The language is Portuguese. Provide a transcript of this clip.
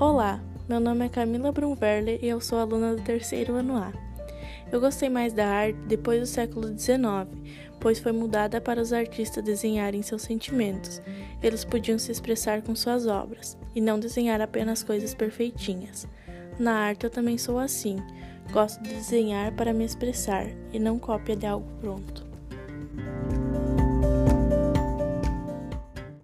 Olá, meu nome é Camila Brunverle e eu sou aluna do terceiro ano A. Eu gostei mais da arte depois do século XIX, pois foi mudada para os artistas desenharem seus sentimentos. Eles podiam se expressar com suas obras e não desenhar apenas coisas perfeitinhas. Na arte eu também sou assim. Gosto de desenhar para me expressar e não cópia de algo pronto.